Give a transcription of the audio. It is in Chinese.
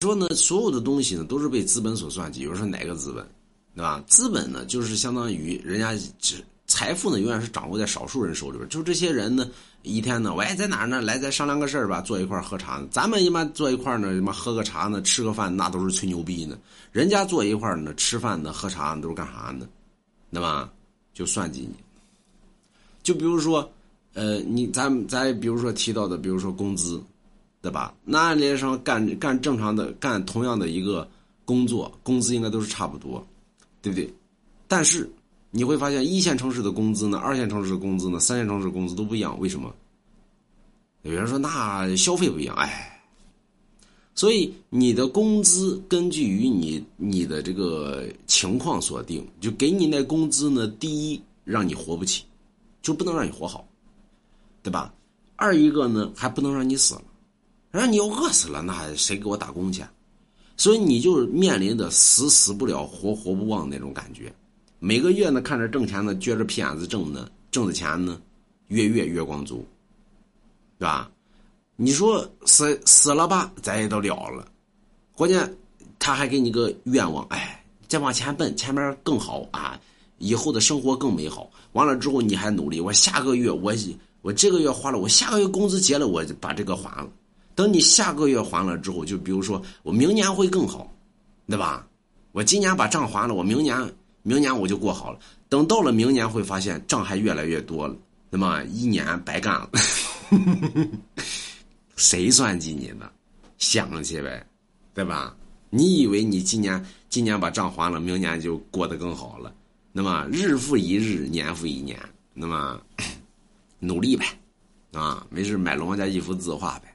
说呢，所有的东西呢都是被资本所算计。比如说哪个资本，对吧？资本呢就是相当于人家只财富呢永远是掌握在少数人手里边。就这些人呢，一天呢，喂，在哪儿呢？来，再商量个事儿吧，坐一块喝茶。咱们一般坐一块呢，什么喝个茶呢，吃个饭，那都是吹牛逼呢。人家坐一块呢，吃饭呢，喝茶呢都是干啥呢？对吧？就算计你。就比如说，呃，你咱咱比如说提到的，比如说工资，对吧？那按理上干干正常的干同样的一个工作，工资应该都是差不多，对不对？但是你会发现，一线城市的工资呢，二线城市的工资呢，三线城市的工资都不一样，为什么？有人说那消费不一样，哎。所以你的工资根据于你你的这个情况所定，就给你那工资呢，第一让你活不起。就不能让你活好，对吧？二一个呢，还不能让你死了，让你要饿死了，那谁给我打工去？所以你就面临着死死不了，活活不旺那种感觉。每个月呢，看着挣钱呢，撅着屁眼子挣呢，挣的钱呢，月月月光族，对吧？你说死死了吧，咱也都了了，关键他还给你个愿望，哎，再往前奔，前面更好啊。以后的生活更美好。完了之后你还努力，我下个月我我这个月花了，我下个月工资结了，我就把这个还了。等你下个月还了之后，就比如说我明年会更好，对吧？我今年把账还了，我明年明年我就过好了。等到了明年会发现账还越来越多了，那么一年白干了。谁算计你呢？想去呗，对吧？你以为你今年今年把账还了，明年就过得更好了？那么日复一日，年复一年，那么 努力呗，啊，没事买龙王家一幅字画呗。